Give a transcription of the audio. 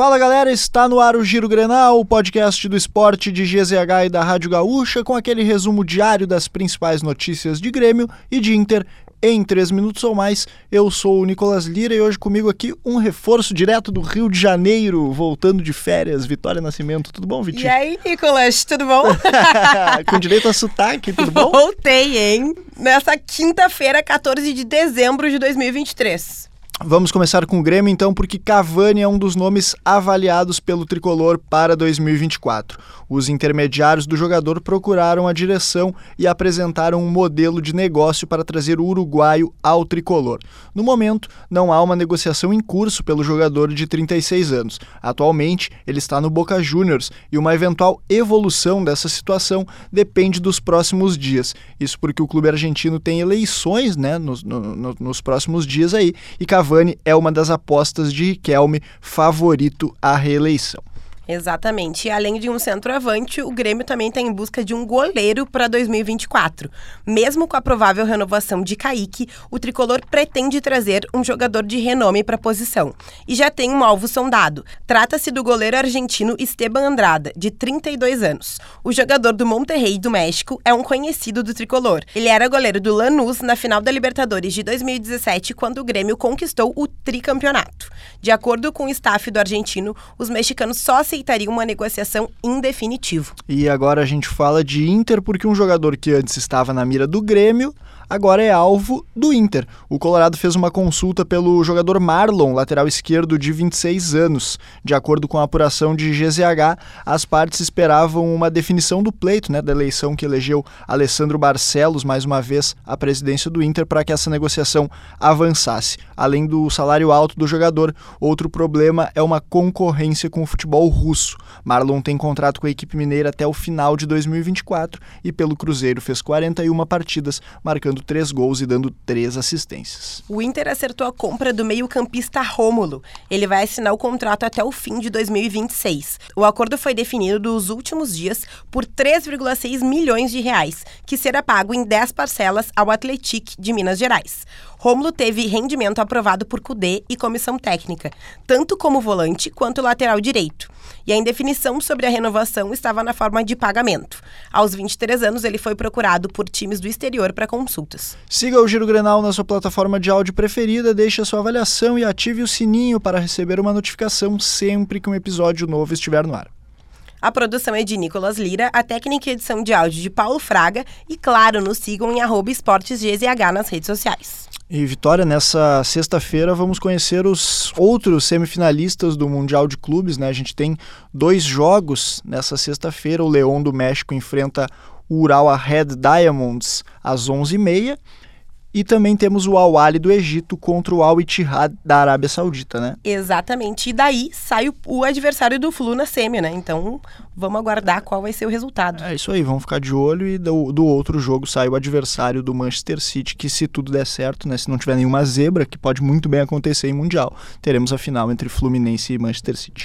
Fala galera, está no ar o Giro Grenal, o podcast do esporte de GZH e da Rádio Gaúcha, com aquele resumo diário das principais notícias de Grêmio e de Inter em 3 minutos ou mais. Eu sou o Nicolas Lira e hoje comigo aqui um reforço direto do Rio de Janeiro, voltando de férias, Vitória Nascimento. Tudo bom, Vitinho? E aí, Nicolas, tudo bom? com direito a sotaque, tudo bom? Voltei, hein? Nessa quinta-feira, 14 de dezembro de 2023. Vamos começar com o Grêmio então, porque Cavani é um dos nomes avaliados pelo tricolor para 2024. Os intermediários do jogador procuraram a direção e apresentaram um modelo de negócio para trazer o uruguaio ao tricolor. No momento, não há uma negociação em curso pelo jogador de 36 anos. Atualmente, ele está no Boca Juniors e uma eventual evolução dessa situação depende dos próximos dias. Isso porque o clube argentino tem eleições né, nos, no, nos próximos dias aí e Cavani Cavani é uma das apostas de Riquelme, favorito à reeleição. Exatamente. E além de um centroavante, o Grêmio também está em busca de um goleiro para 2024. Mesmo com a provável renovação de Kaique, o tricolor pretende trazer um jogador de renome para a posição. E já tem um alvo sondado. Trata-se do goleiro argentino Esteban Andrada, de 32 anos. O jogador do Monterrey do México é um conhecido do tricolor. Ele era goleiro do Lanús na final da Libertadores de 2017, quando o Grêmio conquistou o tricampeonato. De acordo com o staff do argentino, os mexicanos só aceitaram aceitaria uma negociação em definitivo. E agora a gente fala de Inter porque um jogador que antes estava na mira do Grêmio agora é alvo do Inter. O Colorado fez uma consulta pelo jogador Marlon, lateral esquerdo de 26 anos. De acordo com a apuração de GZH, as partes esperavam uma definição do pleito, né, da eleição que elegeu Alessandro Barcelos mais uma vez à presidência do Inter para que essa negociação avançasse. Além do salário alto do jogador, outro problema é uma concorrência com o futebol russo. Marlon tem contrato com a equipe mineira até o final de 2024 e pelo Cruzeiro fez 41 partidas, marcando marcando três gols e dando três assistências. O Inter acertou a compra do meio-campista Rômulo. Ele vai assinar o contrato até o fim de 2026. O acordo foi definido nos últimos dias por 3,6 milhões de reais, que será pago em 10 parcelas ao Atletic de Minas Gerais. Rômulo teve rendimento aprovado por CUDE e comissão técnica, tanto como volante quanto lateral direito. E a indefinição sobre a renovação estava na forma de pagamento. Aos 23 anos, ele foi procurado por times do exterior para consultas. Siga o Giro Grenal na sua plataforma de áudio preferida, deixe a sua avaliação e ative o sininho para receber uma notificação sempre que um episódio novo estiver no ar. A produção é de Nicolas Lira, a técnica e edição de áudio de Paulo Fraga e, claro, nos sigam em arroba esportesgzh nas redes sociais. E Vitória, nessa sexta-feira vamos conhecer os outros semifinalistas do Mundial de Clubes, né? A gente tem dois jogos nessa sexta-feira. O Leão do México enfrenta o Ural Red Diamonds às 11h30 e também temos o Al Ahly do Egito contra o Al Ittihad da Arábia Saudita, né? Exatamente. E daí sai o, o, adversário do Flu na semi, né? Então vamos aguardar qual vai ser o resultado. É isso aí, vamos ficar de olho e do, do outro jogo sai o adversário do Manchester City, que se tudo der certo, né? Se não tiver nenhuma zebra, que pode muito bem acontecer em Mundial, teremos a final entre Fluminense e Manchester City.